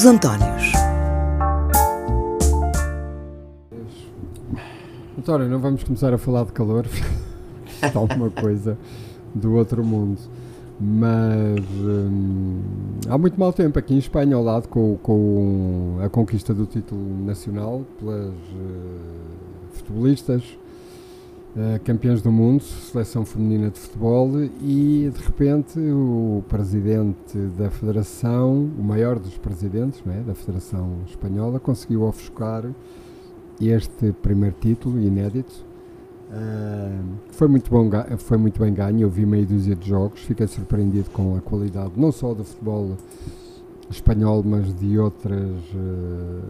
Os Antónios. António, não vamos começar a falar de calor, está uma coisa do outro mundo. Mas hum, há muito mau tempo aqui em Espanha, ao lado com, com a conquista do título nacional pelas uh, futebolistas, uh, campeãs do mundo, seleção feminina de futebol, e de repente o presidente da Federação, o maior dos presidentes é, da Federação Espanhola, conseguiu ofuscar este primeiro título inédito Uh, foi, muito bom, foi muito bem ganho, eu vi meia dúzia de jogos, fiquei surpreendido com a qualidade, não só do futebol espanhol, mas de, outras, uh,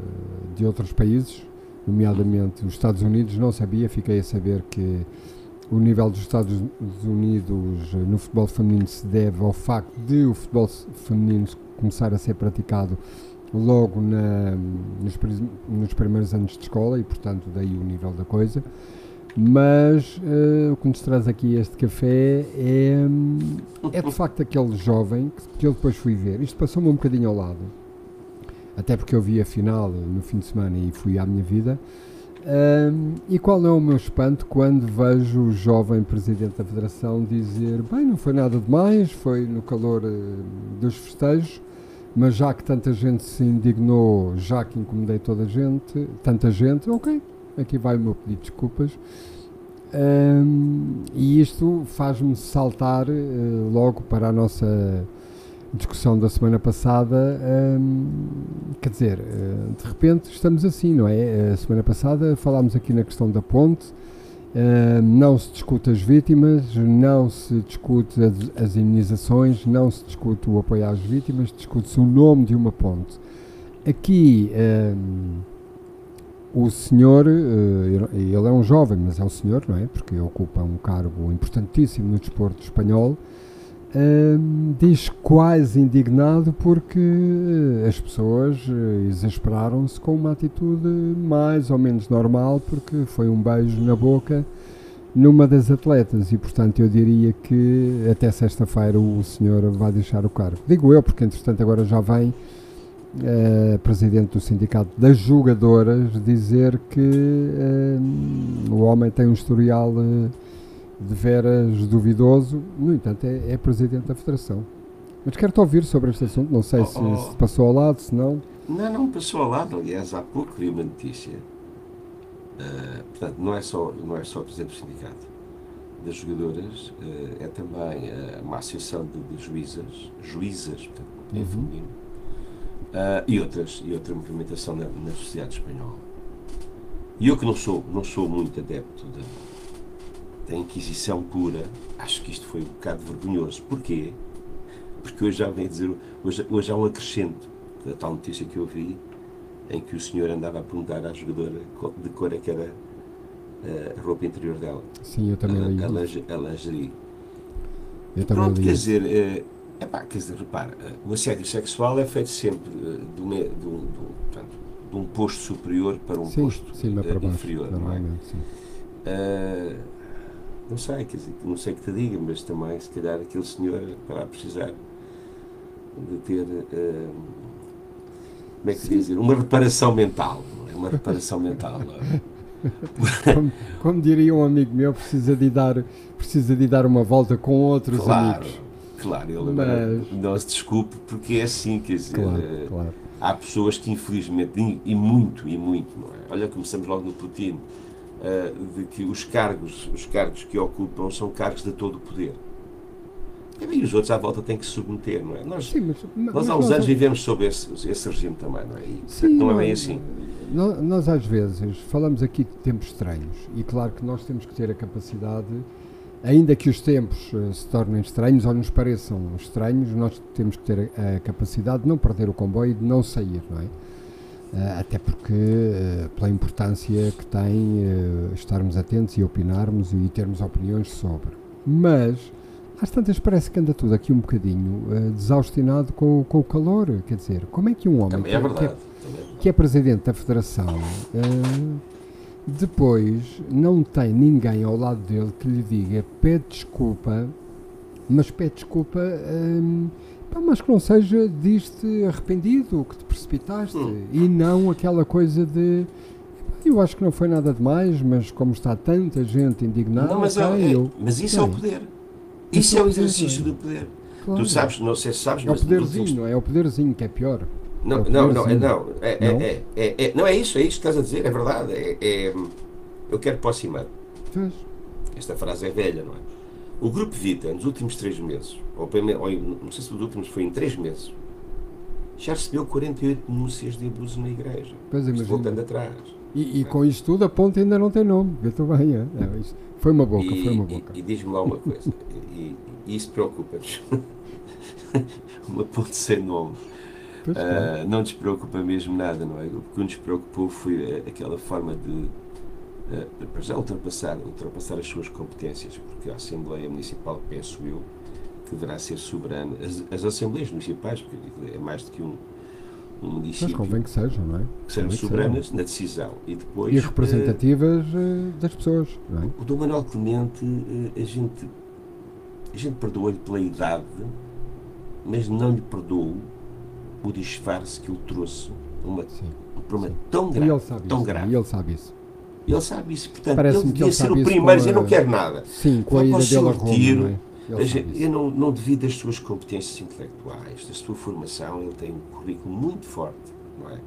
de outros países, nomeadamente os Estados Unidos. Não sabia, fiquei a saber que o nível dos Estados Unidos no futebol feminino se deve ao facto de o futebol feminino começar a ser praticado logo na, nos, nos primeiros anos de escola e, portanto, daí o nível da coisa. Mas uh, o que nos traz aqui este café é, é de facto aquele jovem que eu depois fui ver. Isto passou-me um bocadinho ao lado, até porque eu vi a final no fim de semana e fui à minha vida. Um, e qual é o meu espanto quando vejo o jovem presidente da federação dizer: Bem, não foi nada demais, foi no calor uh, dos festejos, mas já que tanta gente se indignou, já que incomodei toda a gente, tanta gente, ok, aqui vai o meu pedido de desculpas. Um, e isto faz-me saltar uh, logo para a nossa discussão da semana passada. Um, quer dizer, uh, de repente estamos assim, não é? A semana passada falámos aqui na questão da ponte. Uh, não se discute as vítimas, não se discute as, as não se discute o apoio às vítimas, discute-se o nome de uma ponte. Aqui o senhor, eh, ele é um jovem, mas é um senhor, não é? Porque ocupa um cargo importantíssimo no desporto espanhol, diz quase indignado porque eh, as pessoas eh, exasperaram-se com uma atitude mais ou menos normal, porque foi um beijo na boca numa das atletas e, portanto, eu diria que até sexta-feira o senhor vai deixar o cargo. Digo eu, porque entretanto agora já vem uh, presidente do Sindicato das Jogadoras, dizer que uh, o homem tem um historial de veras duvidoso, no entanto, é, é, presidente da Federação. Mas quero-te ouvir sobre este assunto, não sei oh, se, oh. se, passou ao lado, se não. Não, não passou ao lado, aliás, há pouco vi uma notícia. portanto, não é, só, não é só o presidente do sindicato das jogadoras, é também uma associação de, de juízas, juízas, portanto, é uhum. feminino, uh, e, outras, e outra movimentação na, na, sociedade espanhola. E eu que não sou, não sou muito adepto da, da Inquisição pura, acho que isto foi um bocado vergonhoso. Porquê? Porque hoje já vem dizer, hoje, hoje há um acrescento da tal notícia que eu vi, em que o senhor andava a perguntar à jogadora de cor é que era a roupa interior dela. Sim, eu também li. A, a, a lingerie. Eu também Pronto, li. quer dizer, eh, é pá, quer dizer, repara, o assédio sexual é feito sempre de, um, de, um, portanto, de, um, posto superior para um sim, posto sim, uh, inferior. Não, é? Uh, não sei, quer dizer, não sei que te diga, mas também, se calhar, aquele senhor para precisar de ter, uh, como é que dizer, uma reparação mental, é? Uma reparação mental. É? como, como, diria um amigo meu, precisa de dar, precisa de dar uma volta com outros claro. amigos. Claro, ele Mas... não se desculpe porque é assim, quer dizer, claro, eh, claro. há pessoas que infelizmente, e muito, e muito, não é? Olha, começamos logo no Putin, uh, de que os cargos, os cargos que ocupam são cargos de todo o poder. E os outros à volta têm que se submeter, não é? Nós, Sim, mas, nós mas há uns nós, anos vivemos sob esse, esse regime também, não é? E, Sim, não é bem assim. Nós, nós, às vezes falamos aqui de tempos estranhos e claro que nós temos que ter a capacidade ainda que os tempos uh, se tornem estranhos ou nos pareçam estranhos, nós temos que ter a, a capacidade de não perder o comboio e de não sair, não é? Uh, até porque, uh, pela importância que tem estarmos atentos e opinarmos e termos opiniões sobre. Mas, às tantas, parece que anda tudo aqui um bocadinho desaustinado com, com o calor. Quer dizer, como é que um homem que é, que, é, que é presidente da Federação depois, não tem ninguém ao lado dele que lhe diga pede desculpa, mas pede desculpa hum, mas que não seja disto arrependido, que te precipitaste, hum. e não aquela coisa de eu acho que não foi nada demais, mas como está tanta gente indignada, não, mas, okay, é, eu, mas isso é o poder. Isso, isso é o exercício do poder. Claro. Tu sabes, não sei se sabes, é o poderzinho, não é? é o poderzinho que é pior. Não, é não, não, é, não, é, não? É, é, é, não é isso, é isso que estás a dizer, é verdade. É, é eu quero aproximar. Pois. Esta frase é velha, não é? O Grupo Vita, nos últimos três meses, ou, ou não sei se os últimos foi em três meses, já recebeu 48 denúncias de abuso na igreja. Pois imagina. Voltando atrás. E, e, com isto tudo a ponte ainda não tem nome. Vê tu bem, é? é foi uma boca, e, foi uma boca. E, e diz-me lá uma coisa, e, e isso preocupa-nos. uma ponte sem nome. Uh, não nos preocupa mesmo nada, não é? O que nos preocupou foi aquela forma de, para já, ultrapassar, ultrapassar as suas competências, porque a Assembleia Municipal, penso eu, que deverá ser soberana. As, as Assembleias Municipais, porque é mais do que um, um município. Mas convém que sejam, não é? Que sejam soberanas na decisão. E, depois, e representativas uh, das pessoas, não é? O Dom Manuel Clemente, a gente, a gente perdoa-lhe pela idade, mas não lhe perdoou o disfarce que ele trouxe uma, um problema sim. tão grave. tão isso, grave. E ele sabe isso. Ele sabe isso. Portanto, ele devia ser o primeiro dizer: não quero nada. Sim, com a ida dele a Roma, tiro, não é? Eu não, não devido às suas competências intelectuais, da sua formação, ele tem um currículo muito forte, não é?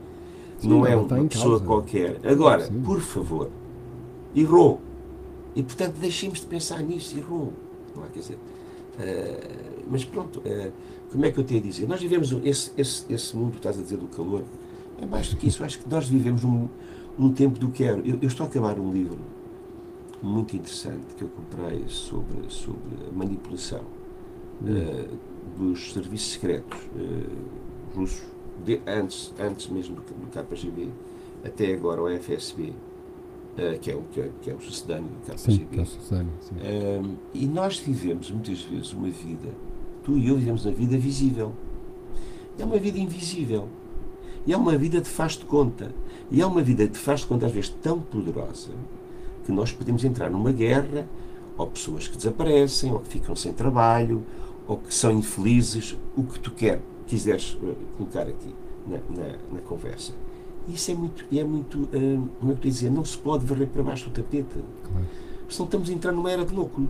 Sim, não é uma pessoa causa. qualquer. Agora, Sim. por favor, errou. E portanto deixemos de pensar nisso, errou. Não é? Quer dizer, uh, mas pronto, uh, como é que eu tenho a dizer? Nós vivemos esse, esse, esse mundo, estás a dizer, do calor, é mais do que isso. Eu acho que nós vivemos um, um tempo do quero. Eu, eu estou a acabar um livro muito interessante que eu comprei sobre, sobre a manipulação uh, dos serviços secretos uh, russos, de, antes, antes mesmo do, do KGB, até agora o FSB, uh, eh, que, é o, que, é, que é o sucedâneo do KGB. Sim, é sucedâneo, sim. e nós vivemos muitas vezes uma vida Tu e eu vivemos uma vida visível. É uma vida invisível. E é uma vida de faz de conta. E é uma vida de faz de conta, às vezes, tão poderosa que nós podemos entrar numa guerra, ou pessoas que desaparecem, ou que ficam sem trabalho, ou que são infelizes, o que tu quer, quiseres uh, colocar aqui na, na, na, conversa. Isso é muito, é muito uh, como é que eu dizer, não se pode varrer para baixo do tapete. Claro. Senão estamos a entrar numa era de loucos.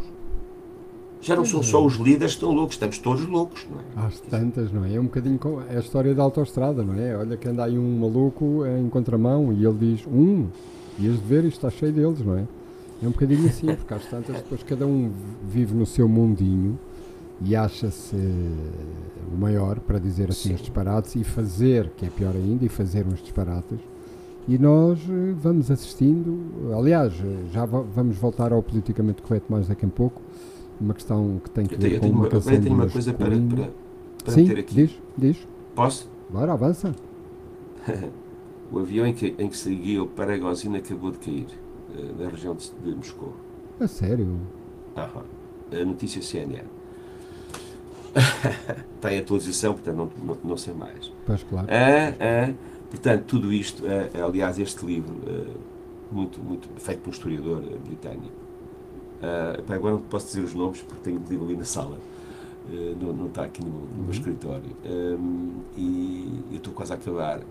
Já não são só os líderes que estão loucos, estamos todos loucos, não é? Às tantas, não é? É um bocadinho com é a história da autoestrada, não é? Olha que anda aí um maluco em contramão e ele diz, um, e de ver, isto está cheio deles, não é? É um bocadinho assim, porque às tantas depois cada um vive no seu mundinho e acha-se o maior para dizer assim Sim. os disparates e fazer, que é pior ainda, e fazer uns disparates. E nós eh, vamos assistindo, aliás, já vamos voltar ao politicamente correto mais daqui a pouco, uma questão que tem que ver com uma, canção tenho uma coisa para, para, para Sim, ter aqui. diz, diz. Posso? Bora, avança. o avião em que, em que seguia o Paragozina acabou de cair, uh, na região de, de Moscou. A sério? Aham. A notícia CNN. Tem atualização, portanto não, não, não, sei mais. Pois claro. Ah, ah, portanto, tudo isto, ah, aliás, este livro, ah, muito, muito feito por um historiador britânico, Uh, agora não posso dizer os nomes porque tenho o livro ali na sala. Uh, não, não está aqui no, no meu uhum. escritório. Um, e eu estou quase a acabar.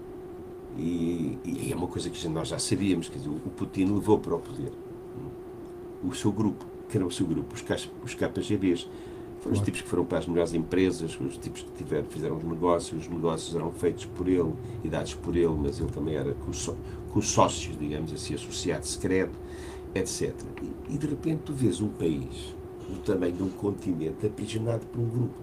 E, e, é uma coisa que nós já sabíamos: quer dizer, o Putin levou para o poder o seu grupo, que era o seu grupo, os, os KGBs. Foram os tipos que foram para as melhores empresas, os tipos que tiveram, fizeram os negócios, os negócios eram feitos por ele e dados por ele, mas ele também era com, com os sócios, digamos assim, associado secreto etc. E, e, de repente tu vês um país do tamanho de um continente aprisionado por um grupo.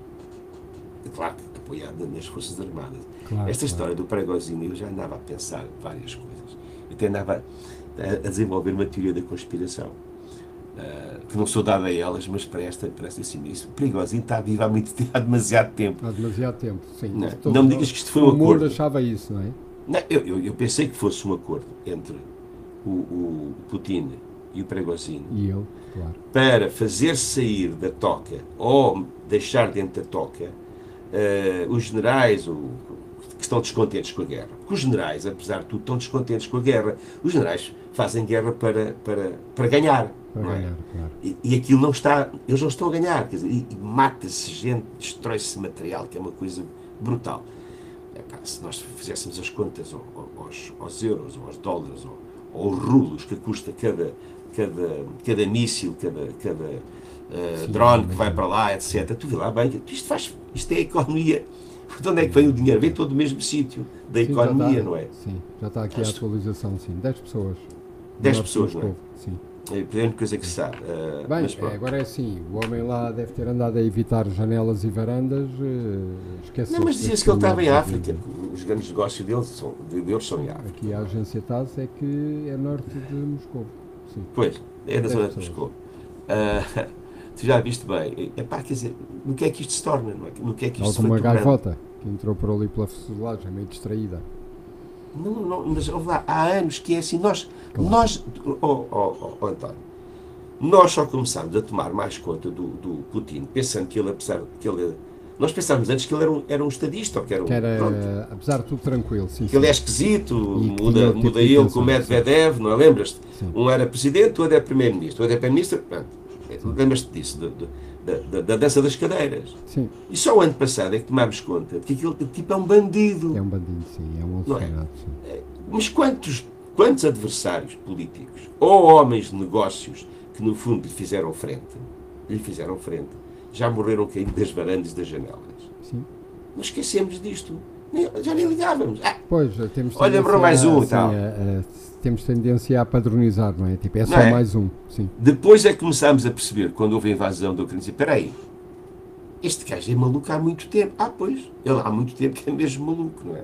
É claro que apoiado nas Forças Armadas. Claro, Esta claro. história do Pregozinho, eu já andava a pensar várias coisas. Eu até andava a, a desenvolver uma teoria da conspiração. Uh, que não sou dada a elas, mas para esta, para esta assim, isso. Perigosinho está vivo há, muito, há demasiado tempo. Há demasiado tempo, sim. Não, não me digas que isto foi um acordo. O mundo achava isso, não é? Não, eu, eu, eu, pensei que fosse um acordo entre o, o Putin e o Pregosino. E eu, claro. Para fazer sair da toca ou deixar dentro da toca uh, os generais o, que estão descontentes com a guerra. Porque os generais, apesar de tudo, estão descontentes com a guerra. Os generais fazem guerra para, para, para ganhar. Para não é? ganhar, claro. E, e aquilo não está, eles não estão a ganhar, quer dizer, e, e mata-se gente, destrói-se material, que é uma coisa brutal. Epá, se nós fizéssemos as contas aos, aos euros, ou aos dólares, ou aos rulos que custa cada, cada, cada míssil, cada, cada uh, drone que vai para lá, etc. Tu vê lá bem, isto, faz, isto é a economia. De onde é que vem o dinheiro? Vem todo do mesmo sítio, da sim, economia, está, não é? Sim, já está aqui a atualização, sim. 10 pessoas. 10 pessoas, não é? Sim. É a primeira coisa que se sabe. Uh, Bem, é, agora é assim, o homem lá deve ter andado a evitar janelas e varandas, uh, esquece Não, mas dizia-se que ele estava em África, os grandes negócios dele são, deles são em África. Aqui a agência TAS é que é norte de Moscou. Sim. Pois, é da zona de Moscou. Uh, tu já viste bem, é pá, quer dizer, no que é que isto se torna? No que é que isto se uma gaivota que entrou por ali pela fuselagem, meio distraída. Não, não, mas lá, há anos que é assim. Nós, claro. nós oh, oh, oh, António, nós só começámos a tomar mais conta do, do Putin, pensando que ele, apesar que ele. Nós pensávamos antes que ele era um, era um estadista, ou que era um. Que era, apesar de tudo, tranquilo. Sim, que ele é esquisito, e muda, muda ele com o Medvedev, não é? Lembras-te? Um era presidente, o outro é primeiro-ministro. O outro é primeiro-ministro. Lembras-te disso? De, de, da, da, dança das cadeiras. Sim. E só o ano passado é que tomámos conta de que aquele tipo é um bandido. É um bandido, sim, é um. É? é? Mas quantos, quantos adversários políticos ou homens de negócios que no fundo lhe fizeram frente, lhe fizeram frente, já morreram caindo das varandas das janelas? Sim. Não esquecemos disto. Já nem ligávamos. Ah, pois, temos olha para mais um tal. A, a, temos tendência a padronizar, não é? Tipo, é só é? mais um. Sim. Depois é que começámos a perceber, quando houve a invasão da Ucrânia, espera aí, este gajo é maluco há muito tempo. Ah, pois, ele há muito tempo que é mesmo maluco, não é?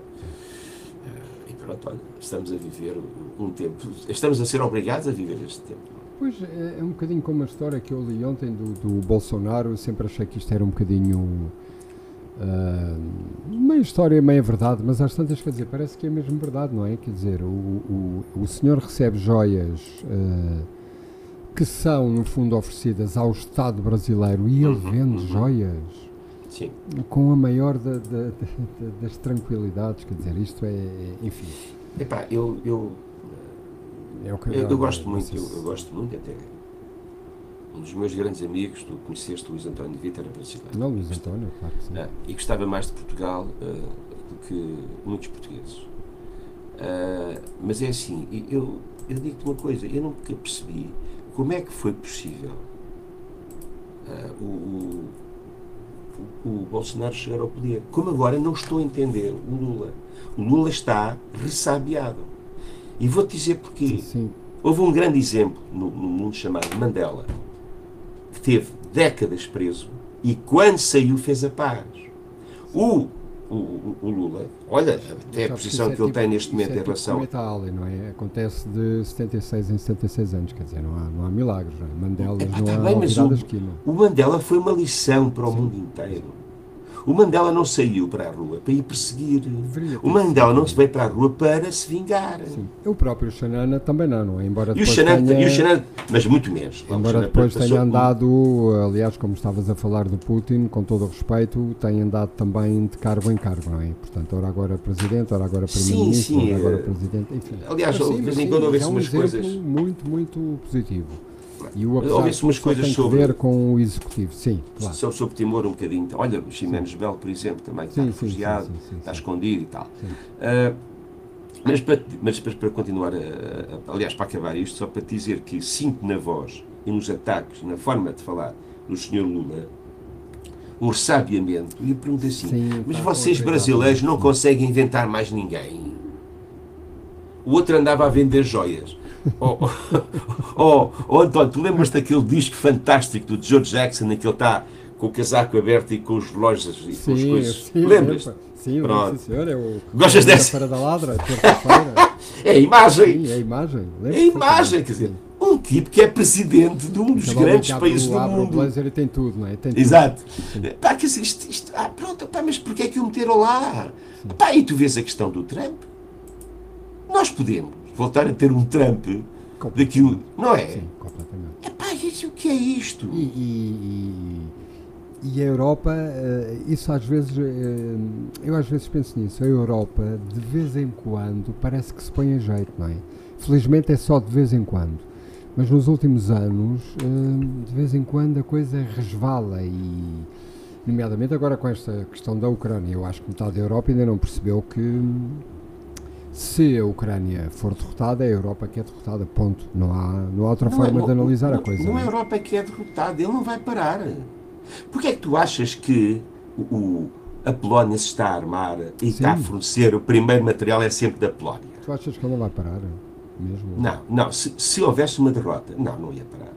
E pronto, olha, estamos a viver um tempo, estamos a ser obrigados a viver este tempo. Pois, é, é um bocadinho como a história que eu li ontem do, do Bolsonaro, eu sempre achei que isto era um bocadinho Uh, meio história, meia verdade, mas às tantas, quer dizer, parece que é mesmo verdade, não é? Quer dizer, o, o, o senhor recebe joias uh, que são, no fundo, oferecidas ao Estado brasileiro e ele uhum, vende uhum. joias Sim. com a maior da, da, da, das tranquilidades, quer dizer, isto é, enfim. Epá, eu, eu, é eu, eu, eu gosto muito, eu, eu gosto muito até um dos meus grandes amigos, tu conheceste Luís António de Vita, era brasileiro. Não, Luís António, claro que sim. Ah, e gostava mais de Portugal uh, do que muitos portugueses. Uh, mas é assim, eu, eu digo-te uma coisa, eu nunca percebi como é que foi possível uh, o, o, o, Bolsonaro chegar ao poder. Como agora não estou a entender o Lula. O Lula está ressabiado. E vou-te dizer porquê. Sim. Houve um grande exemplo no, no mundo chamado Mandela que teve décadas preso e quando saiu fez a paz. O, o, o Lula, olha até a posição que, é ele tipo, tem neste momento é em relação. Tipo Ali, não é? Acontece de 76 em 76 anos, quer dizer, não há, não há milagres, não é? Mandela é, não tá há mas o, o Mandela foi uma lição para o Sim. mundo inteiro. O Mandela não saiu para a rua para ir perseguir. O Mandela não se veio para a rua para se vingar. Sim. O próprio Xanana também não, não é? Embora e o Xanana, tenha... e o Xanana, mas muito menos. Embora depois tenha andado, aliás, como estavas a falar do Putin, com todo o respeito, tem andado também de cargo em cargo, não é? Portanto, ora agora presidente, ora agora primeiro-ministro, ora agora presidente, enfim. Aliás, de vez em quando houve-se é um umas coisas. muito, muito positivo. E o Houve-se umas coisas sobre. ver com o executivo, sim. Claro. Sobre, sobre Timor um bocadinho. Olha, o Ximenes Belo, por exemplo, também está sim, refugiado, sim, está escondido e tal. Uh, mas para, mas para continuar, a, a, aliás, para acabar isto, só para te dizer que sinto na voz e nos ataques, na forma de falar do Sr. Lula, um ressabiamento. E eu pergunto assim: Sim, mas vocês brasileiros não conseguem inventar mais ninguém? O outro andava a vender joias. Oh, oh, oh, António, tu lembras daquele disco fantástico do George Jackson em que ele está com o casaco aberto e com os relógios e com as coisas? Lembras? Sim, Pronto. sim, senhor. É o, Gostas dessa? Feira da Ladra, é a imagem. Sim, é a imagem. É a imagem, quer dizer, um tipo que é presidente de um dos grandes países do mundo. O blazer e tem tudo, não é? Tem Exato. Pá, dizer, isto, isto, ah, pronto, pá, mas porquê é que o meteram lá? Pá, e tu vês a questão do Trump? Nós podemos voltar a ter um Trump daquilo, não é? Sim, completamente. Epá, isso, o que é isto? E, e, e, a Europa, eh, isso às vezes, eh, eu às vezes penso nisso, a Europa de vez em quando parece que se põe a jeito, não é? Felizmente é só de vez em quando. Mas nos últimos anos, hum, de vez em quando a coisa resvala e, nomeadamente agora com esta questão da Ucrânia, eu acho que metade da Europa ainda não percebeu que se a Ucrânia for derrotada, é a Europa que é derrotada, ponto. Não há, não há outra Não, forma não, de analisar não, a coisa. Não é a é? Europa que é derrotada, ele não vai parar. Porquê é que tu achas que o, a Polónia se está a armar e está a Sim. fornecer o primeiro material é sempre da Polónia? Tu achas que ele não vai parar? Mesmo? Não, não, se, se houvesse uma derrota, não, não ia parar.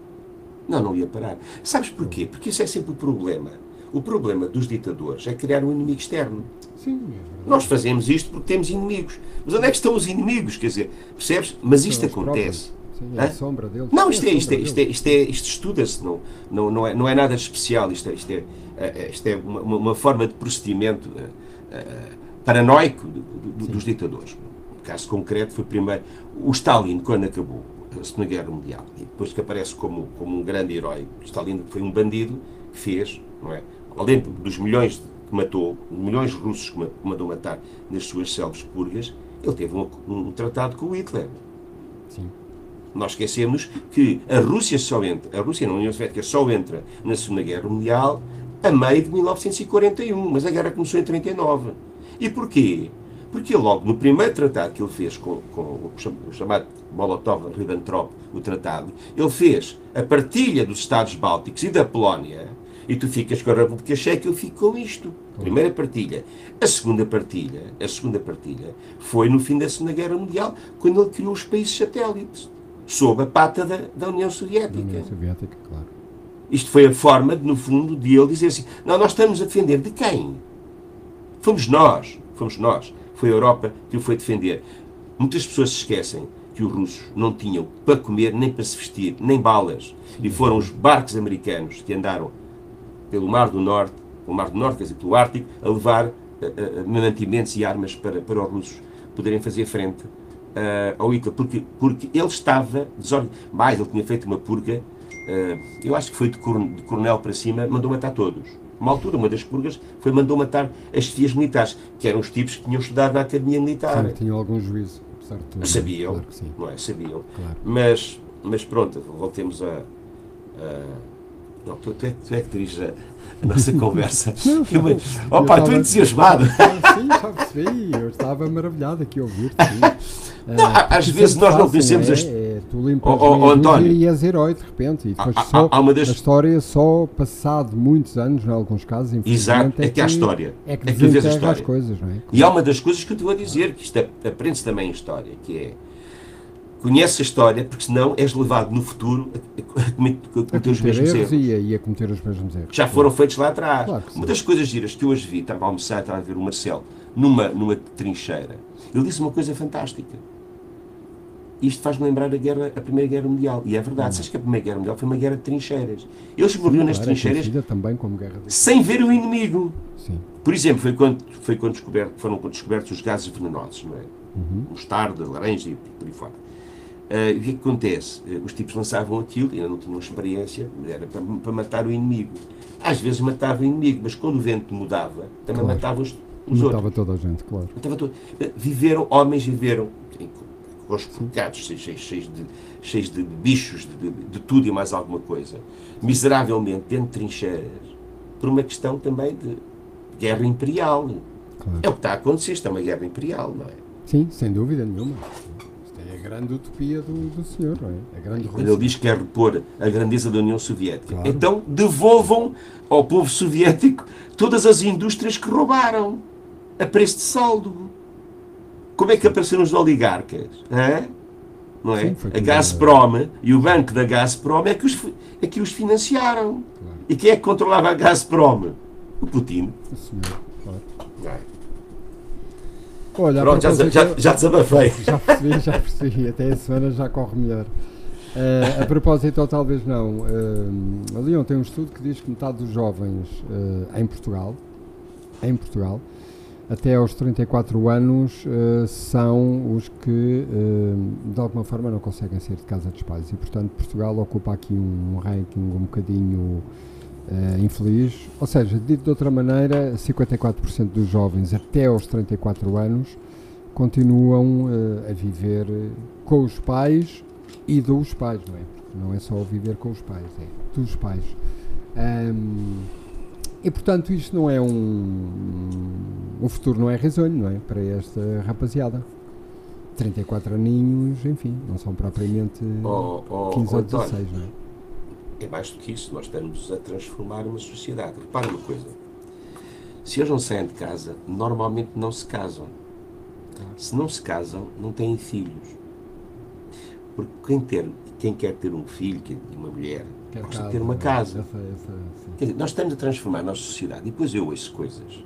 Não, não ia parar. Sabes porquê? Porque isso é sempre o problema. O problema dos ditadores é criar um inimigo externo. Sim, é. Nós fazemos isto porque temos inimigos. Mas onde é que estão os inimigos? Quer dizer, percebes? Mas isto acontece. Sim, é a sombra. Não, É isto a é, isto é, isto é, isto é, isto estuda-se, não, não, não, é, não é nada de especial, isto é, isto é, é, isto é uma, uma- forma de procedimento eh, eh, paranoico do- do- do- dos ditadores. O caso concreto foi primeiro o Stalin, quando acabou a Segunda Guerra Mundial, e depois que aparece como, como um grande herói. O Stalin foi um bandido que fez, não é? Além dos milhões que matou, milhões de russos que ma- que mandou matar nas suas selvas purgas, ele teve um, um tratado com o Hitler. Sim. Nós esquecemos que a Rússia só entra, a Rússia na União Soviética só entra na Segunda Guerra Mundial a meio de 1941, mas a guerra começou em 39. E porquê? Porque logo no primeiro tratado que ele fez com, com o chamado Molotov-Ribbentrop, o tratado, ele fez a partilha dos Estados Bálticos e da Polónia, e tu ficas com a República Checa, eu fico com isto. Primeira partilha. A segunda partilha, a segunda partilha foi no fim da Segunda Guerra Mundial, quando ele criou os países satélites, sob a pata da, da União Da Soviética. União Soviética, claro. Isto foi a forma, de, no fundo, de ele dizer assim: não, nós estamos a defender de quem? Fomos nós, fomos nós. Foi a Europa que o foi defender. Muitas pessoas se esquecem que os russos não tinham para comer, nem para se vestir, nem balas. E foram os barcos americanos que andaram pelo Mar do Norte, pelo Mar do Norte, quer dizer, pelo Ártico, a levar eh, eh, mantimentos e armas para, para os russos poderem fazer frente eh, ao Hitler, porque, porque ele estava desorientado. Mais, ele tinha feito uma purga, eh, eu acho que foi de, de coronel para cima, mandou matar todos. Uma altura, uma das purgas, foi mandou matar as chefias militares, que eram os tipos que tinham estudado na Academia Militar. Sim, tinham algum juízo, apesar de tudo. Sabiam, Claro que sim, não é? Sabiam. claro. Mas, mas pronto, voltemos a. a- não, tu, tu é, tu é que diriges a, a nossa conversa. Não, Eu, opa, eu tu estava- entusiasmado. Sim, já percebi. Eu estava maravilhado aqui a ouvir-te. Não, Ah, às vezes nós não fazem, conhecemos é, as- é, Tu limpas Oh, oh, António. e és herói de repente. E depois Há- só, há das- a história só passado muitos anos, em alguns casos, Exato, infelizmente, é que há história. É que É que tu vês a história. coisas, não é? E há uma das coisas que eu te vou dizer, que isto é- aprende-se também em história, que é conhece a história, porque senão és levado no futuro a, cometer, os mesmos erros e a, e cometer os mesmos erros. já foram feitos lá atrás. Claro. Uma das coisas giras que eu hoje vi, estava a almoçar, estava a ver o Marcelo, numa, numa trincheira, ele disse uma coisa fantástica. Isto faz-me lembrar a, guerra, a Primeira Guerra Mundial. E é verdade, sabes que a Primeira Guerra Mundial foi uma guerra de trincheiras. Eles morriam nas Claro, é trincheiras conhecida também como Guerra de... sem ver o inimigo. Sim. Por exemplo, foi quando, foi quando descoberto, foram descobertos os gases venenosos, não é? Uhum. Mostarda, laranja e por aí fora. Ah, e o que é que acontece? Ah, Os tipos lançavam aquilo, ainda não tinham experiência, era para, para matar o inimigo. Às vezes matavam o inimigo, mas quando o vento mudava, também Claro. matavam os, os outros. Matava toda a gente, claro. Matava todo. Ah, Viveram, homens viveram com os forcados, cheios, cheios, cheios de, cheios de bichos, de, de- de tudo e mais alguma coisa, miseravelmente dentro de trincheiras, por uma questão também de guerra imperial. claro. É o que está a acontecer, isto é uma guerra imperial, não é? Sim, sem dúvida nenhuma. Grande utopia do, do senhor, não é? A grande Quando ele diz que quer repor a grandeza da União Soviética. Claro. Então devolvam ao povo soviético todas as indústrias que roubaram a preço de saldo. Como é que apareceram os oligarcas? hã? Não é? Sim, a Gazprom e o banco da Gazprom é que os, é que os financiaram. Claro. E quem é que controlava a Gazprom? O Putin. O senhor, claro. É? Olha, Pronto, já, já, já desabafei. Já percebi, já percebi. Até a semana já corre melhor. Eh, a propósito, ou talvez não, uh, Leon tem um estudo que diz que metade dos jovens eh, em Portugal, em Portugal, até aos 34 anos, eh, são os que de alguma forma não conseguem sair de casa dos pais. E portanto Portugal ocupa aqui um ranking um bocadinho eh, infeliz. Ou seja, dito de outra maneira, 54% dos jovens até aos 34 anos continuam eh, a viver com os pais e dos pais, não é? Não é só viver com os pais, é dos pais. Ahm, e portanto isto não é um. O futuro não é risonho, não é? Para esta rapaziada. 34 aninhos, enfim, não são propriamente Oh, oh, 15 oh, ou António, 16, não é? É mais do que isso, nós estamos a transformar uma sociedade. Repara uma coisa: se eles não saem de casa, normalmente não se casam. Se não se casam, não têm filhos. Porque quem, ter, quem quer ter um filho, uma mulher, Quer gosta de casa, ter uma não é? casa. Essa- essa- sim. Quer dizer, nós estamos a transformar a nossa sociedade e depois eu ouço coisas.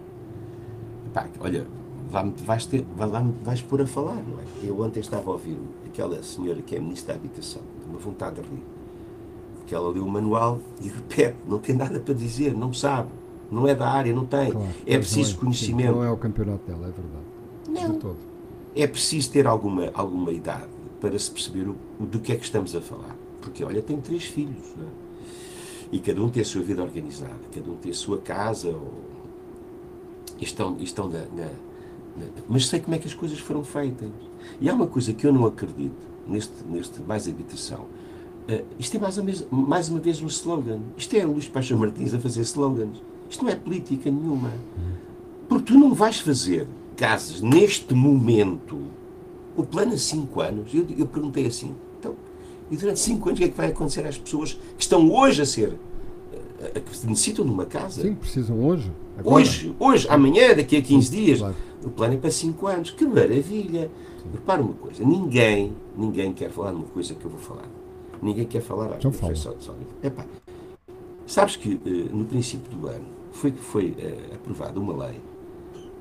Pá, olha, vai vais, ter, vais pôr a falar, não é? Eu ontem estava a ouvir aquela senhora que é ministra da Habitação, de uma vontade de rir, porque ela leu o manual e repete, não tem nada para dizer, não sabe, não é da área, não tem. Claro, é preciso não conhecimento. sim, não é o campeonato dela, é verdade. Não. De todo. É preciso ter alguma, alguma idade para se perceber o, o- do que é que estamos a falar. Porque, olha, tenho três filhos, não é? E cada um tem a sua vida organizada, cada um tem a sua casa, ou... estão, estão na, na- na- Mas sei como é que as coisas foram feitas. E há uma coisa que eu não acredito neste, neste Mais Habitação. Eh, isto é mais uma, vez, mais uma vez um slogan. Isto é Luís Paixão Martins a fazer slogans. Isto não é política nenhuma. Porque tu não vais fazer casas neste momento. O plano a 5 anos, eu, eu perguntei assim, então, e durante 5 anos o que é que vai acontecer às pessoas que estão hoje a ser, a, a- que necessitam de uma casa? Sim, precisam hoje. agora. Hoje, hoje, amanhã, daqui a 15 dias. claro. O plano é para 5 anos. Que maravilha! Repara uma coisa, ninguém, ninguém quer falar de uma coisa que eu vou falar. Ninguém quer falar, acho Então que foi fala. só, só Epá, sabes que eh, no princípio do ano foi que foi eh, aprovada uma lei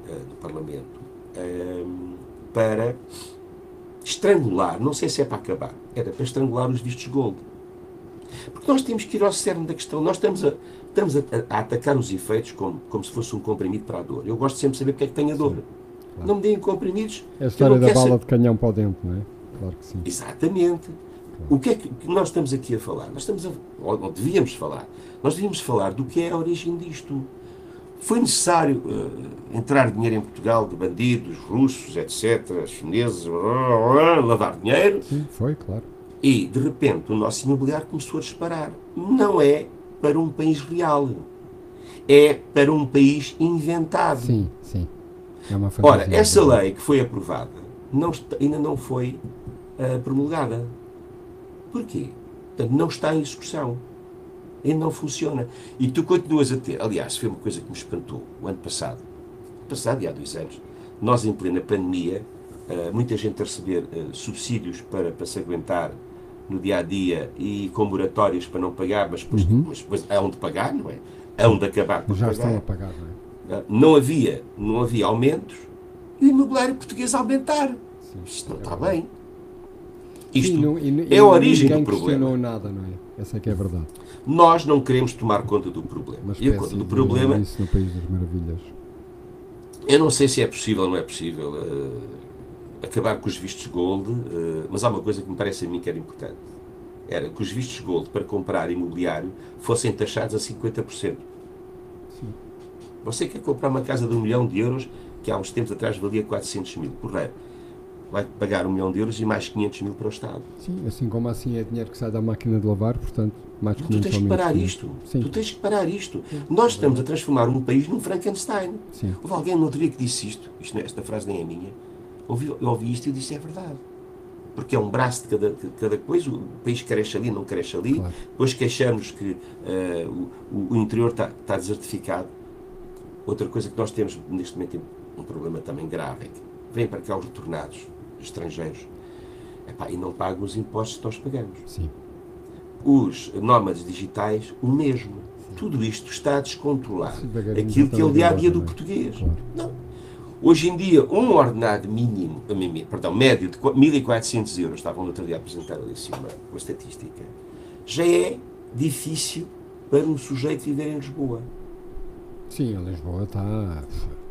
eh, do Parlamento ehm, para estrangular, não sei se é para acabar, era para estrangular os vistos gold. Porque nós temos que ir ao cerne da questão. Nós estamos a, estamos a, a atacar os efeitos como, como se fosse um comprimido para a dor. Eu gosto sempre de saber porque é que tenho a dor. claro. Não me deem comprimidos. É a história da bala ser- de canhão para o dente, não é? Claro que sim. Exatamente. O que é que nós estamos aqui a falar? Nós estamos a, ou, ou devíamos falar. Nós devíamos falar do que é a origem disto. Foi necessário eh, entrar dinheiro em Portugal de bandidos, russos, etc., chineses, blá, blá, blá, lavar dinheiro Sim, foi, claro. e, de repente, o nosso imobiliário começou a disparar. Não é para um país real. É para um país inventado. Sim, sim. É uma. Ora, essa lei que foi aprovada não ainda não foi ah, promulgada. Porquê? Portanto, não está em execução. Ainda não funciona. E tu continuas a ter. Aliás, foi uma coisa que me espantou o ano passado. Passado, e há dois anos. Nós, em plena pandemia, ah, muita gente a receber ah, subsídios para, para se aguentar no dia a dia e com moratórias para não pagar, mas depois, Uhum. mas depois hão de pagar, não é? Hão de acabar por Já pagar. estão a pagar, não é? Não havia, não havia aumentos e o imobiliário português a aumentar. Sim, Isto não é está verdade. bem. Isto, não- e- e é a origem do problema. nada, não é? Essa é que é a verdade. nós não queremos tomar conta do problema. Uma E a conta do problema, Isso no País das Maravilhas. eu não sei se é possível ou não é possível eh, acabar com os vistos gold, eh, mas há uma coisa que me parece a mim que era importante. Era que os vistos gold para comprar imobiliário fossem taxados a 50%. Sim. Você quer comprar uma casa de um milhão de euros que há uns tempos atrás valia 400 mil, correto? Vai pagar um milhão de euros e mais 500 mil para o Estado. Sim, assim como assim é dinheiro que sai da máquina de lavar, portanto, mais Tu 500 tens ou que parar 500. isto. Sim. Tu tens que parar isto. Nós estamos a transformar um país num Frankenstein. Sim. Houve alguém no outro dia que disse isto. isto não é- esta frase nem é minha. Ouvi, eu ouvi isto e disse é verdade. Porque é um braço de cada, de cada coisa. O país cresce ali, não cresce ali. Claro. Depois queixamos que eh, o, o interior está, está desertificado. Outra coisa que nós temos neste momento um problema também grave é que vêm para cá os retornados estrangeiros epá, e não pagam os impostos que nós pagamos Sim. os nómadas digitais, o mesmo. Tudo isto está a descontrolar Sim, aquilo que é o dia a dia do português. Claro. Não. Hoje em dia, um ordenado mínimo, perdão, médio de qu- 1.400 euros, estavam no outro dia a apresentar ali assim uma, uma estatística, já é difícil para um sujeito viver em Lisboa. Sim, a Lisboa está.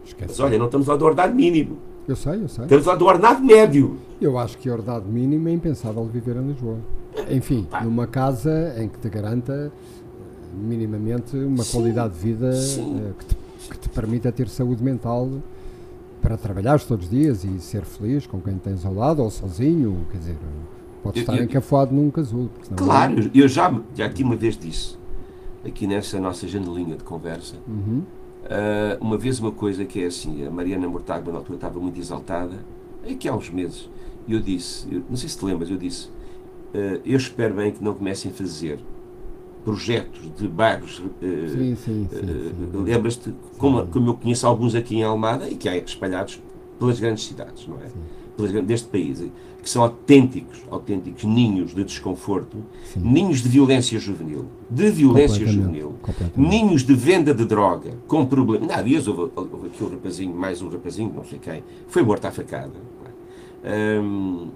Esquece. Mas olha, não estamos a do ordenado mínimo, Eu sei, eu sei. estamos a falar do ordenado médio. Eu acho que a ordenado mínimo é impensável viver em Lisboa. Enfim, Pá. numa casa em que te garanta eh, minimamente uma Sim, qualidade de vida eh, que, te, que te permita ter saúde mental para trabalhar todos os dias e ser feliz com quem tens ao lado ou sozinho, quer dizer, Pode Eu- estar eu- encafuado num casulo. Claro, eu já, já aqui uma vez disse, aqui nessa nossa janelinha de conversa, Uhum. Ah, uma vez uma coisa que é assim, a Mariana Mortágua na altura estava muito exaltada, aqui há uns meses, e eu disse, eu- não sei se te lembras, eu disse, ah, eu espero bem que não comecem a fazer projetos de bairros, ah, Sim, sim, sim. sim. lembras-te, como, como eu conheço alguns aqui em Almada e que há espalhados pelas grandes cidades, não é? Deste país, que são autênticos, autênticos ninhos de desconforto, Sim. ninhos de violência juvenil, de violência juvenil, ninhos de venda de droga, com problemas. Há dias houve, houve aqui um rapazinho, mais um rapazinho, não sei quem, foi morto à facada. Hum,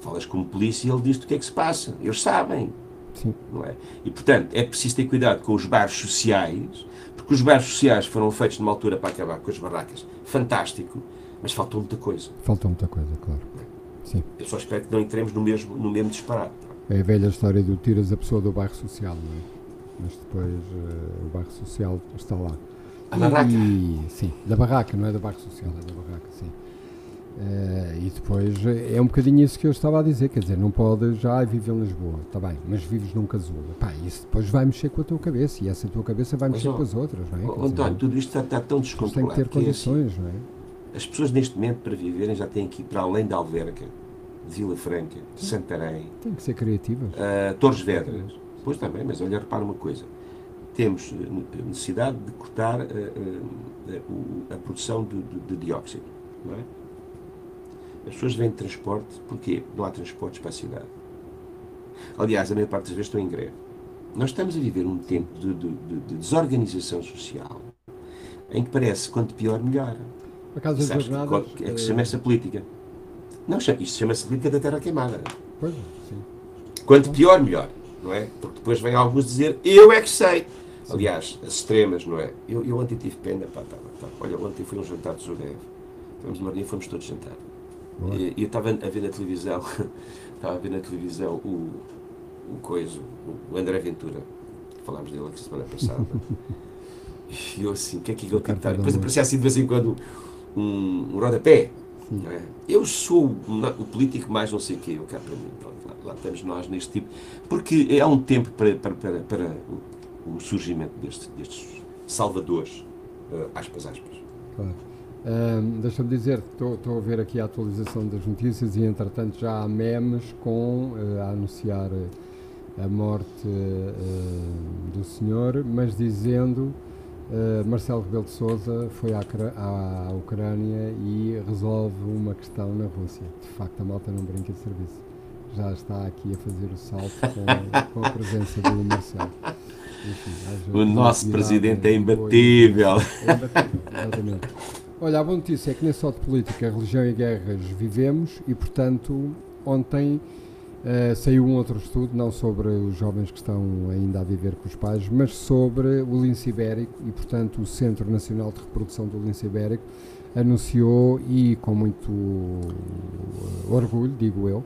falas com o polícia e ele diz-te o que é que se passa. Eles sabem, Sim. não é? E portanto é preciso ter cuidado com os bares sociais, porque os bares sociais foram feitos numa altura para acabar com as barracas. Fantástico, mas faltou muita coisa. Falta muita coisa, claro. Sim. Eu só espero que não entremos no mesmo, no mesmo disparate. É a velha história do tiras a pessoa do bairro social, não é? Mas depois eh, o bairro social está lá. A barraca. E, sim, da barraca, não é da bairro social, é da barraca, sim. Eh, e depois eh, é um bocadinho isso que eu estava a dizer, quer dizer, não podes já viver em Lisboa, está bem, mas vives num casulo. Pá, isso depois vai mexer com a tua cabeça e essa tua cabeça vai Mas, mexer ó, com as outras, não é? Quer dizer, António, tudo isto está, está tão depois tem que descontrolado ter que é assim, condições, não é? As pessoas neste momento para viverem já têm que ir para além da Alverca, Vila Franca, Santarém, Tem que ser criativas. a Torres Vedras. Pois também, mas olha, repara uma coisa. Temos eh, necessidade de cortar eh, a produção de, de- de dióxido, não é? As pessoas vêm de transporte, porquê? Não há transportes para a cidade. Aliás, a maior parte das vezes estão em greve. Nós estamos a viver um tempo de, de- de- de desorganização social em que parece quanto pior, melhor. Por acaso as Sabes jornadas. é que se chama eh, essa política? Não, isto chama-se política da terra queimada. Pois, sim. Quanto pior, melhor, não é? Porque depois vem alguns dizer, eu é que sei. Aliás, as extremas, não é? Eu, eu ontem tive pena, pá, tá, tá. olha, ontem foi um jantar de Zureve. Tivemos uma reunião e fomos todos jantar. Boa. E eu estava a ver na televisão, estava a ver na televisão o, o coisa, o André Ventura. Falámos dele aqui semana passada. E eu assim, o que é que ele tem que estar? Depois aparecia assim de vez em quando um, um rodapé. É? Eu sou o político mais não sei o quê, eu cá para mim. Lá, lá estamos nós neste tipo. Porque há um tempo para, para, para, para o, o surgimento deste, destes salvadores, eh, aspas, aspas. Claro. Deixa-me dizer que estou- a ver aqui a atualização das notícias e, entretanto, já há memes com eh, a anunciar eh, a morte eh, do senhor, mas dizendo eh, Marcelo Rebelo de Souza foi à, à Ucrânia e resolve uma questão na Rússia. De facto, a malta não brinca de serviço. Já está aqui a fazer o salto com, com a presença do Marcelo. Enfim, O nosso presidente é imbatível. é imbatível, exatamente. Olha, a boa notícia é que nem só de política, religião e guerras vivemos e, portanto, ontem eh, saiu um outro estudo, não sobre os jovens que estão ainda a viver com os pais, mas sobre o lince ibérico e, portanto, o Centro Nacional de Reprodução do Lince Ibérico anunciou e com muito eh, orgulho, digo eu,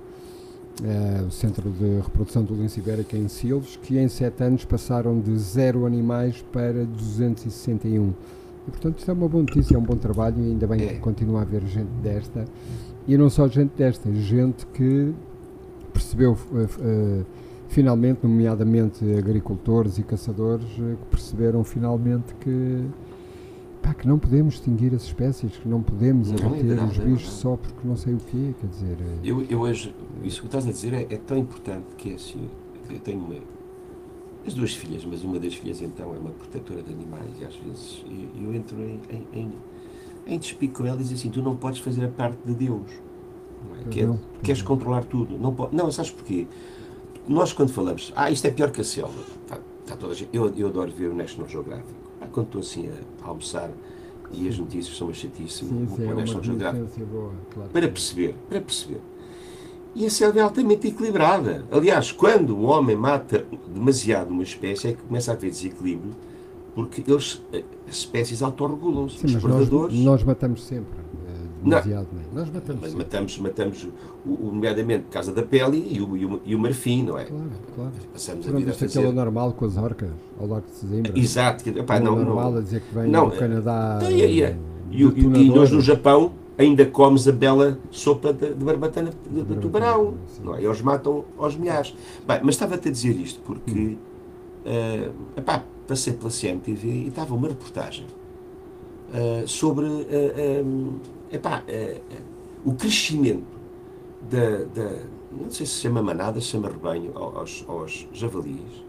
eh, o Centro de Reprodução do Lince Ibérico em Silves, que em 7 anos passaram de zero animais para 261. E, portanto, isto é uma boa notícia, é um bom trabalho e ainda bem É. que continua a haver gente desta. E não só gente desta, gente que percebeu eh, eh, finalmente, nomeadamente agricultores e caçadores, eh, que perceberam finalmente que, pá, que não podemos extinguir as espécies, que não podemos Não, é abater verdade, os bichos só porque não sei o quê, quer dizer... Eu, eu hoje, isso que estás a dizer é, é tão importante que é assim. Eu tenho uma, as duas filhas, mas uma das filhas então é uma protetora de animais e às vezes eu, eu entro em, em, em, em despique com ela e diz assim: tu não podes fazer a parte de Deus. Não é? Que é- queres controlar tudo. Não, po- não, sabes porquê? Nós, quando falamos, ah, isto é pior que a selva, tá, tá toda eu, eu adoro ver o National Geographic. Ah, quando estou assim a, almoçar e as notícias são é o uma National Geographic boa, claro. para perceber, para perceber. E a selva é altamente equilibrada. Aliás, quando o homem mata demasiado uma espécie, é que começa a haver desequilíbrio, porque eles, eh, as espécies autorregulam-se. Os mas nós, predadores. nós matamos sempre, eh, demasiado, não é? Nós matamos mas matamos, matamos o, nomeadamente por causa da pele e o, e o, e o marfim, não é? Claro, claro. Passamos a Pronto, vida a é fazer. normal com as orcas, ao largo de Sesimbra. Exato, que- epá, não, normal não. a dizer que vem Não, do Canadá. Então, e, e- e nós no Japão, ainda comes a bela sopa de, de barbatana de, de tubarão. Não é? Eles matam aos milhares. Bem, mas estava-te a dizer isto porque uh, epá, passei pela CMTV e estava uma reportagem uh, sobre uh, um, epá, o crescimento da, da, não sei se chama manada, se chama rebanho aos, aos javalis.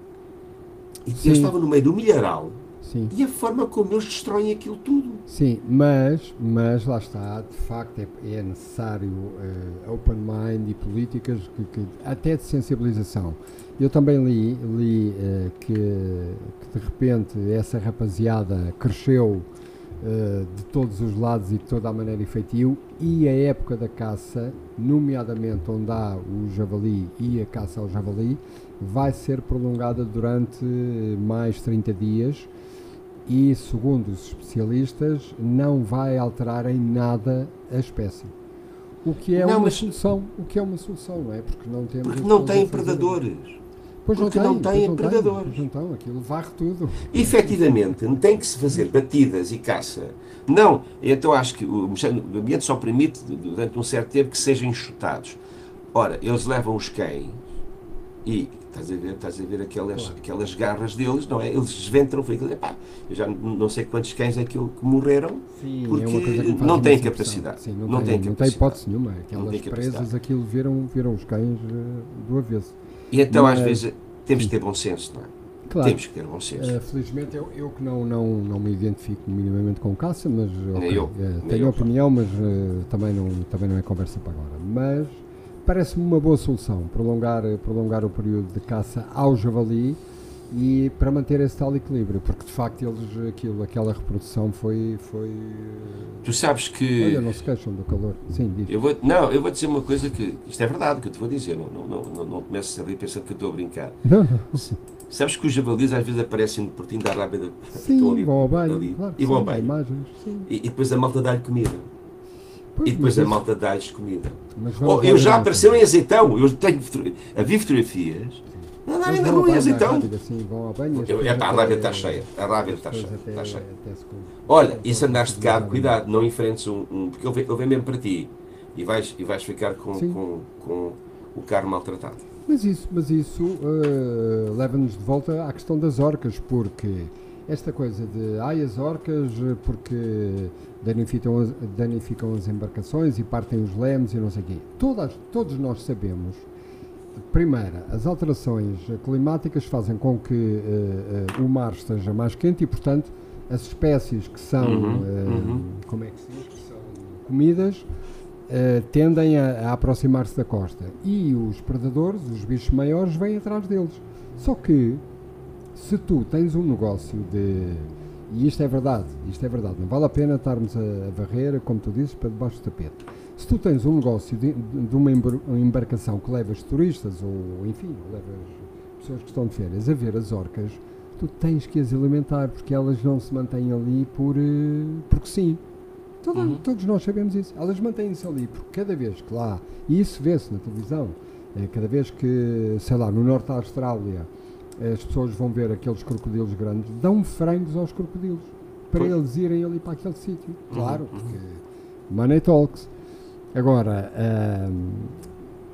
E Sim. eu estava no meio do milharal Sim. E a forma como eles destroem aquilo tudo. Sim, mas, mas lá está, de facto é, é necessário uh, open mind e políticas que, que, até de sensibilização. Eu também li, li uh, que, que, de repente essa rapaziada cresceu de todos os lados e de toda a maneira efetivo e a época da caça, nomeadamente onde há o javali e a caça ao javali, vai ser prolongada durante mais 30 dias e, segundo os especialistas, não vai alterar em nada a espécie. O que é não, uma mas... solução, o que é uma solução, não é? Porque não temos Porque não tem predadores. Pois porque não, não têm predadores. Tem, então, aquilo varre tudo. Efetivamente, tem que se fazer batidas e caça. Não, então acho que o ambiente só permite, durante um certo tempo, que sejam enxutados. Ora, eles levam os cães e Estás a ver, estás a ver aquelas, claro. aquelas garras deles, não é? Eles desventram, epá, eu já não sei quantos cães é que, que morreram Sim, é porque é não têm capacidade. Sim, não, não, tem, tem não tem hipótese nenhuma. Aquelas presas, aquilo viram, viram os cães uh, do avesso. E então, Mas, às vezes, temos de ter bom senso, não é? Claro. Temos que ter bom senso. Uh, felizmente, eu, eu que não, não, não me identifico minimamente com caça, mas okay, eu, uh, tenho eu, opinião, mas uh, também, não, também não é conversa para agora. Mas parece-me uma boa solução prolongar, prolongar o período de caça ao javali e para manter esse tal equilíbrio, porque de facto eles aquilo, aquela reprodução foi, foi Tu sabes que Olha, não se queixam do calor. Sim, diz. Eu vou, não, eu vou dizer uma coisa que isto é verdade que eu te vou dizer, não, não, não, não comeces a rir pensando que eu estou a brincar. Não, não. Sabes que os javalis às vezes aparecem no portinho da Arábia Sim, ali, vão ao banho, ali, claro e vão ao banho. Imagens, e, e depois a malta dá-lhe comida. Pois, e depois a malta dá-lhes comida. Oh, eu já apareceu em azeitão, eu tenho a vi fotografias. Não, não, ainda azeitão. Assim, é pá, a rábia está cheia. A rábia está cheia. Está cheia. Olha, e se andaste de carro, cuidado, não enfrentes um. um porque ele vem, mesmo para ti. E vais, e vais ficar com, com, com o carro maltratado. Mas isso, mas isso uh, leva-nos de volta à questão das orcas, porque esta coisa de ai as orcas porque danificam as, danificam as embarcações e partem os lemes e não sei o quê. Todas, todos nós sabemos, primeiro, as alterações climáticas fazem com que uh, uh, o mar esteja mais quente e, portanto, as espécies que são, uhum, uh, uhum. como é que se diz, que são comidas, tendem a, a aproximar-se da costa. E os predadores, os bichos maiores, vêm atrás deles. Só que se tu tens um negócio de. E isto é verdade, isto é verdade, não vale a pena estarmos a, a varrer, como tu dizes, para debaixo do tapete. Se tu tens um negócio de, de uma embarcação que levas turistas ou, enfim, levas pessoas que estão de férias a ver as orcas, tu tens que as alimentar, porque elas não se mantêm ali por, eh, porque sim. Todo, uhum. Todos nós sabemos isso. Elas mantêm-se ali, porque cada vez que lá, e isso vê-se na televisão, é, cada vez que, sei lá, no norte da Austrália, as pessoas vão ver aqueles crocodilos grandes, dão frangos aos crocodilos para eles irem ali para aquele sítio. Uhum, claro, uhum. porque money talks. Agora, um,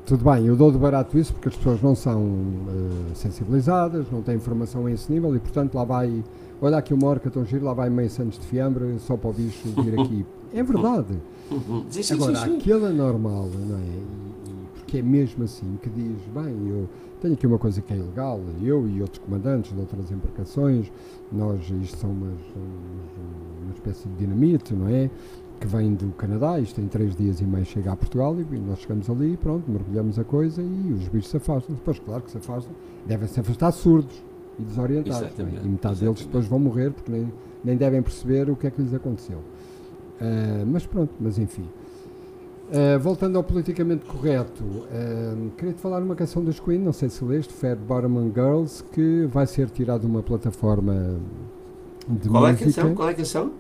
tudo bem, eu dou de barato isso porque as pessoas não são uh, sensibilizadas, não têm informação a esse nível e, portanto, lá vai. Olha aqui uma orca tão giro, lá vai meio santos de fiambre só para o bicho vir aqui. É verdade. Uhum. Agora, aquele é normal, não é? Porque é mesmo assim que diz, bem, eu tenho aqui uma coisa que é ilegal, eu e outros comandantes de outras embarcações, nós, isto são umas, uma espécie de dinamite, não é? Que vem do Canadá, isto em três dias e meio chega a Portugal e nós chegamos ali, pronto, mergulhamos a coisa e os bichos se afastam. Depois, claro que se afastam, devem se afastar surdos e desorientados. É? E metade exatamente. deles depois vão morrer porque nem, nem devem perceber o que é que lhes aconteceu. Uh, mas pronto, mas enfim. Uh, voltando ao politicamente correto, uh, queria-te falar uma canção dos Queen, não sei se leste, Fat Bottom Girls, que vai ser tirada de uma plataforma de Qual música. É a canção? Qual é a canção?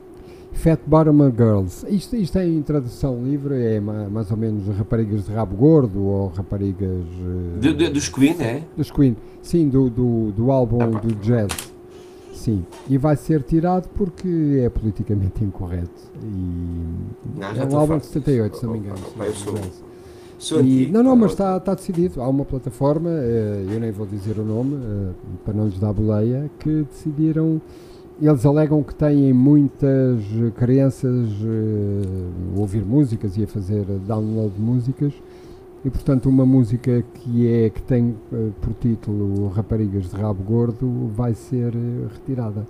Fat Bottom Girls. Isto, isto é em tradução livre, é mais ou menos raparigas de rabo gordo ou raparigas. De, dos Queen, é? Dos Queen, sim, do, do, do álbum do jazz. Sim, e vai ser tirado porque é politicamente incorreto. E Não, é já um álbum de farto 78, disso. se não me engano. Opa, sou-. Sou E- não, não, pá, mas está está decidido. Há uma plataforma, eh, eu nem vou dizer o nome, eh, para não lhes dar boleia, que decidiram. Eles alegam que têm muitas crianças eh, a ouvir músicas e a fazer download de músicas. E portanto uma música que é que tem eh, por título Raparigas de Rabo Gordo vai ser eh, retirada.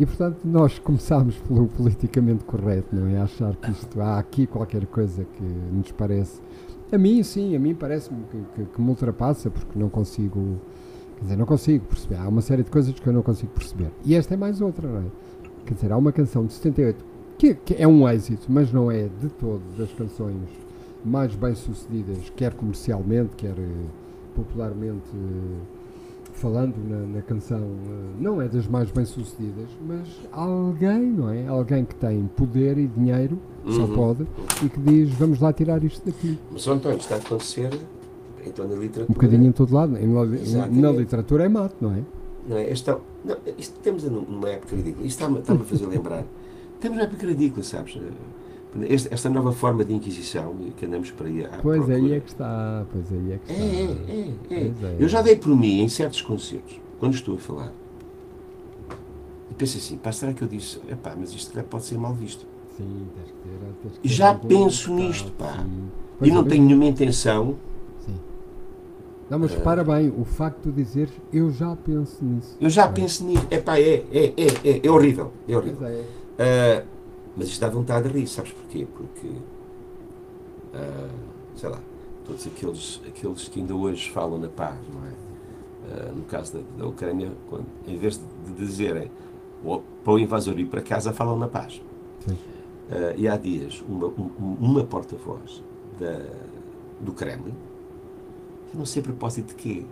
E portanto nós começámos pelo politicamente correto, não é? Achar que isto há aqui qualquer coisa que nos parece. A mim sim, a mim parece-me que, que- que me ultrapassa porque não consigo. Quer dizer, não consigo perceber. Há uma série de coisas que eu não consigo perceber. E esta é mais outra, não é? Quer dizer, há uma canção de 78 que, que é um êxito, mas não é de todo das canções mais bem sucedidas, quer comercialmente, quer eh, popularmente eh, falando na, na canção, eh, não é das mais bem sucedidas, mas alguém, não é? Alguém que tem poder e dinheiro, só Uhum. pode, e que diz vamos lá tirar isto daqui. Mas, António, está a acontecer, então, na literatura. Um bocadinho em todo lado. Na, literatura é mato, não é? Não é? Esta, não, isto, estamos num- numa época ridícula. Isto está-me está a fazer lembrar. Estamos numa época ridícula, sabes? Esta, esta nova forma de Inquisição que andamos para aí à Pois procura. aí é que está, pois aí é que está. é, é, é. É. Eu já dei por mim em certos concertos, quando estou a falar, e penso assim, pá, será que eu disse, epá, mas isto pode ser mal visto. Sim, tens que ter, tens que E ter já penso nisto, pá. sim. E Pois não é, tenho nenhuma intenção. Não, mas repara bem, o facto de dizeres eu já penso nisso. eu já penso nisso, epá, é, é, é, é, é horrível, é horrível. Ah, mas isto dá vontade de rir, sabes porquê? Porque, ah, sei lá, todos aqueles, aqueles que ainda hoje falam na paz, não é? Ah, no caso da, da Ucrânia, quando, em vez de, dizerem "O- para o invasor ir para casa, falam na paz. Sim. E há dias, uma, um- uma porta-voz do Kremlin, não sei a propósito de quê,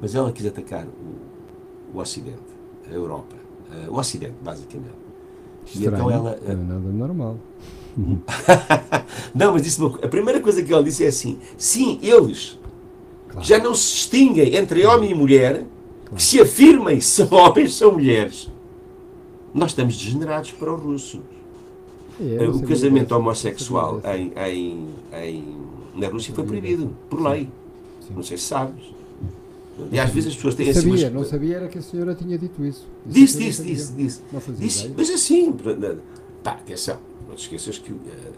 mas ela quis atacar o, o Ocidente, a Europa, ah, o Ocidente, basicamente. E Estranho, então ela, Não é nada normal. Não, mas disse uma a primeira coisa que ela disse é assim: sim, eles Claro. já não se distinguem entre homem e mulher, que se afirmem são homens são mulheres. Nós estamos degenerados para os russos. É, o sabia casamento dessa, homossexual em, em, em- na Rússia foi Sabia proibido, por lei. Sim. Não sei se sabes. E às vezes as pessoas têm dessa. assim. sabia, não sabia era que a senhora tinha dito isso. Isso Disse, eu disse, sabia. disse, disse. Não fazia Disse, mas assim, pá, atenção, não te esqueças que eh,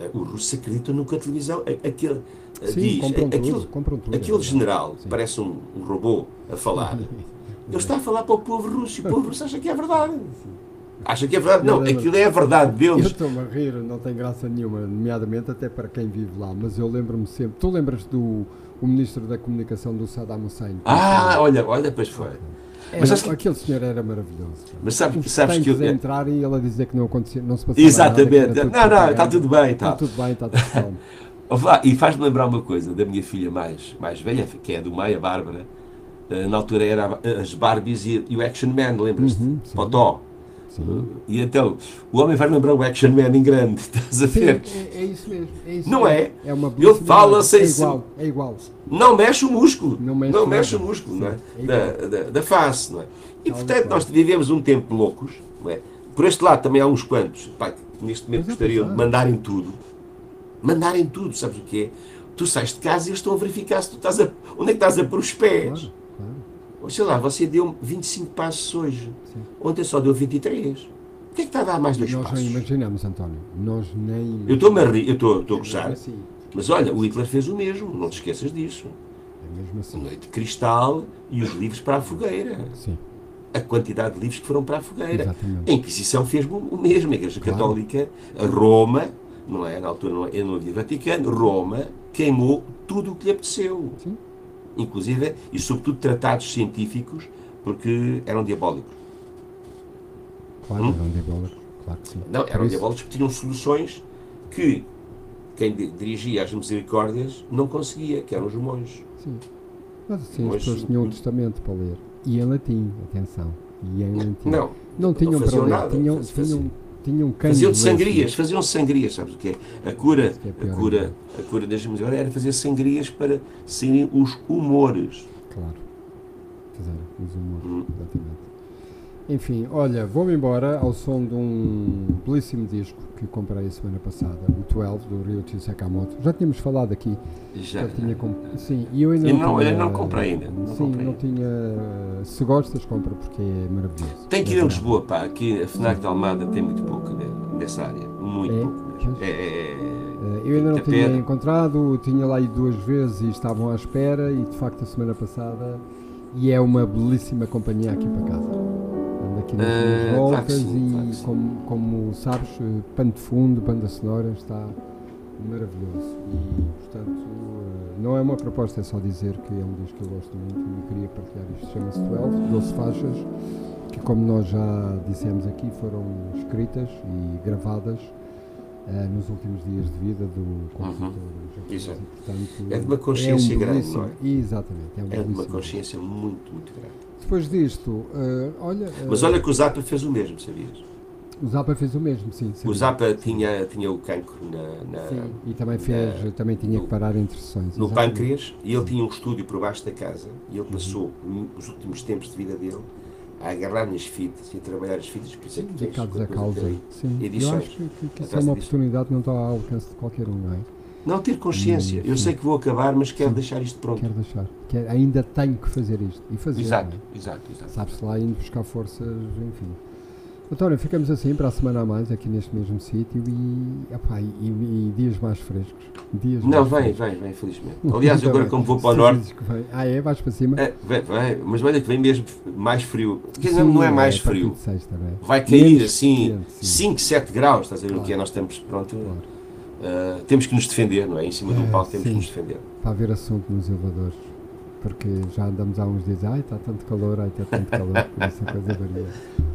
eh, os russos acreditam no que a televisão, aquele, eh, Sim, diz, compram tudo, aquele, compram tudo, é aquele verdade. general, Sim. parece um, um robô a falar, ele está a falar para o povo russo e o povo russo acha que é verdade. Acha que é verdade? Não, aquilo é a verdade Eu deles. estou-me a rir, não tem graça nenhuma, nomeadamente até para quem vive lá, mas eu lembro-me sempre. Tu lembras do o ministro da comunicação do Saddam Hussein? Ah, olha, olha, pois foi. Era- mas que- aquele senhor era maravilhoso. Mas sabes, Os sabes que. eu- entrarem e ele a dizer que não acontecia, não se passava nada. Exatamente. era tudo Não, não, está tudo bem. Está Tá. tudo bem, está tudo vá, E faz-me lembrar uma coisa da minha filha mais, mais velha, que é do meio, a Bárbara. Eh, Na altura era as Barbies e, o Action Man, lembras-te? Uhum. Potó. Sim. E então, o homem vai lembrar o Action Man em grande, estás a Sim, ver? é, é isso mesmo. É isso Não mesmo. é? É uma Ele fala imagem. sem É igual, é igual. Não mexe o músculo. Não mexe não mexe o músculo, Sim, não é? é Da, da, da face, não é? E Tal portanto, nós vivemos um tempo loucos, não é? Por este lado também há uns quantos, pá, que neste momento é gostariam de mandarem tudo. Mandarem tudo, sabes o que é? Tu sais de casa e eles estão a verificar se tu estás a. Onde é que estás a pôr os pés? Claro, sei lá, você deu 25 passos hoje. Sim. Ontem só deu 23. O que é que está a dar mais dois Nós não passos? imaginamos, António. Nós nem. Eu estou-me a rir, eu estou a É gozar. assim. Mas olha, o Hitler fez o mesmo, não te esqueças disso. É mesmo assim. Noite de Cristal e os livros para a fogueira. Sim, A quantidade de livros que foram para a fogueira. exatamente. A Inquisição fez o mesmo. A Igreja Claro. Católica, a Roma, não é? Na altura não, é- não havia Vaticano, Roma queimou tudo o que lhe apeteceu. Sim. Inclusive, e sobretudo tratados científicos, porque eram diabólicos. Claro, Hum? eram diabólicos. Claro que sim. Não, Por eram isso- diabólicos porque tinham soluções que quem di- dirigia as misericórdias não conseguia, que eram os monges. Sim. Mas assim, as pessoas tinham um testamento para ler. E em latim, atenção. E em latim. Não, Não tinham para faziam ler. nada. Tinham, tinham, tinham cães Faziam sangrias, faziam sangrias, sabes o que é? A cura, é a cura, a cura das misericórdias era fazer sangrias para saírem os humores. Claro. Fizeram, os humores, Hum. exatamente. Enfim, olha, vou-me embora ao som de um belíssimo disco que comprei a semana passada, o 12, do Ryuichi Sakamoto. Já tínhamos falado aqui. Já. tinha comp... Sim, e eu ainda Eu não, não, tinha... eu não comprei ainda. Não Sim, comprei não tinha... Se gostas, compra, porque é maravilhoso. Tem que ir a. Lisboa, pá. Aqui a FNAC de Almada tem muito pouco né, nessa área. Muito É? pouco mesmo. É, é, é, Eh, Eu ainda não tinha encontrado, tinha lá ido duas vezes e estavam à espera e de facto a semana passada e é uma belíssima companhia aqui para casa. Aqui nas Eh, claro que voltas sim, e claro como, como sabes, eh, pano de fundo, banda sonora, está maravilhoso. E portanto eh, não é uma proposta, é só dizer que é um disco que eu gosto muito e queria partilhar isto. Chama-se 12, 12 faixas, que como nós já dissemos aqui foram escritas e gravadas eh, nos últimos dias de vida do compositor japonês. Exato. E, portanto, É de uma consciência um grande, não é? Exatamente, é um É de uma consciência muito, muito grande. Depois disto, eh, olha, Mas eh, olha que o Zappa fez o mesmo, sabias? o Zappa fez o mesmo, sim. O sabia. Zappa tinha, tinha o cancro na, na- Sim, e também fez, na- também tinha que no- parar entre sessões. no exatamente. pâncreas e ele tinha um estúdio por baixo da casa e Uhum. ele passou os últimos tempos de vida dele a agarrar nas fitas e a trabalhar as fitas, por isso é que tens coisa causa. Sim, eu acho que, que, que isso é uma oportunidade que não está ao alcance de qualquer um, não é? Não ter consciência. Hum, Eu sei que vou acabar, mas quero Sim. deixar isto pronto. Quero deixar. Quero, ainda tenho que fazer isto. E fazer. Exato, não exato, exato. é? Sabe-se lá indo buscar forças, enfim. António, ficamos assim para a semana a mais aqui neste mesmo sítio e, epá, e, e dias mais frescos. Dias Não, mais vem, frescos. vem, vem, felizmente. Aliás, agora bem. como vou para o norte, Ah, é? Vais para cima? é, vem, vem, mas olha que vem mesmo mais frio. Quer dizer, não é mais partir frio. sexta, é? Vai cair Menos assim quente, sim. 5, 7 graus, estás a ver o Claro. que é? Nós estamos, pronto, Claro. Uh, temos que nos defender, não é? Em cima de um É, palco temos sim. que nos defender. Para haver assunto nos elevadores. Porque já andamos há uns dias, ai, está tanto calor, ai, está tanto calor, por isso a coisa varia.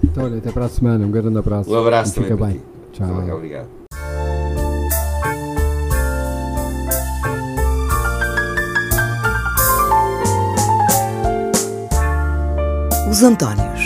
António, até para a semana, um grande abraço. Um abraço E também Fica para bem. ti. Tchau. Também, Obrigado. Os Antónios.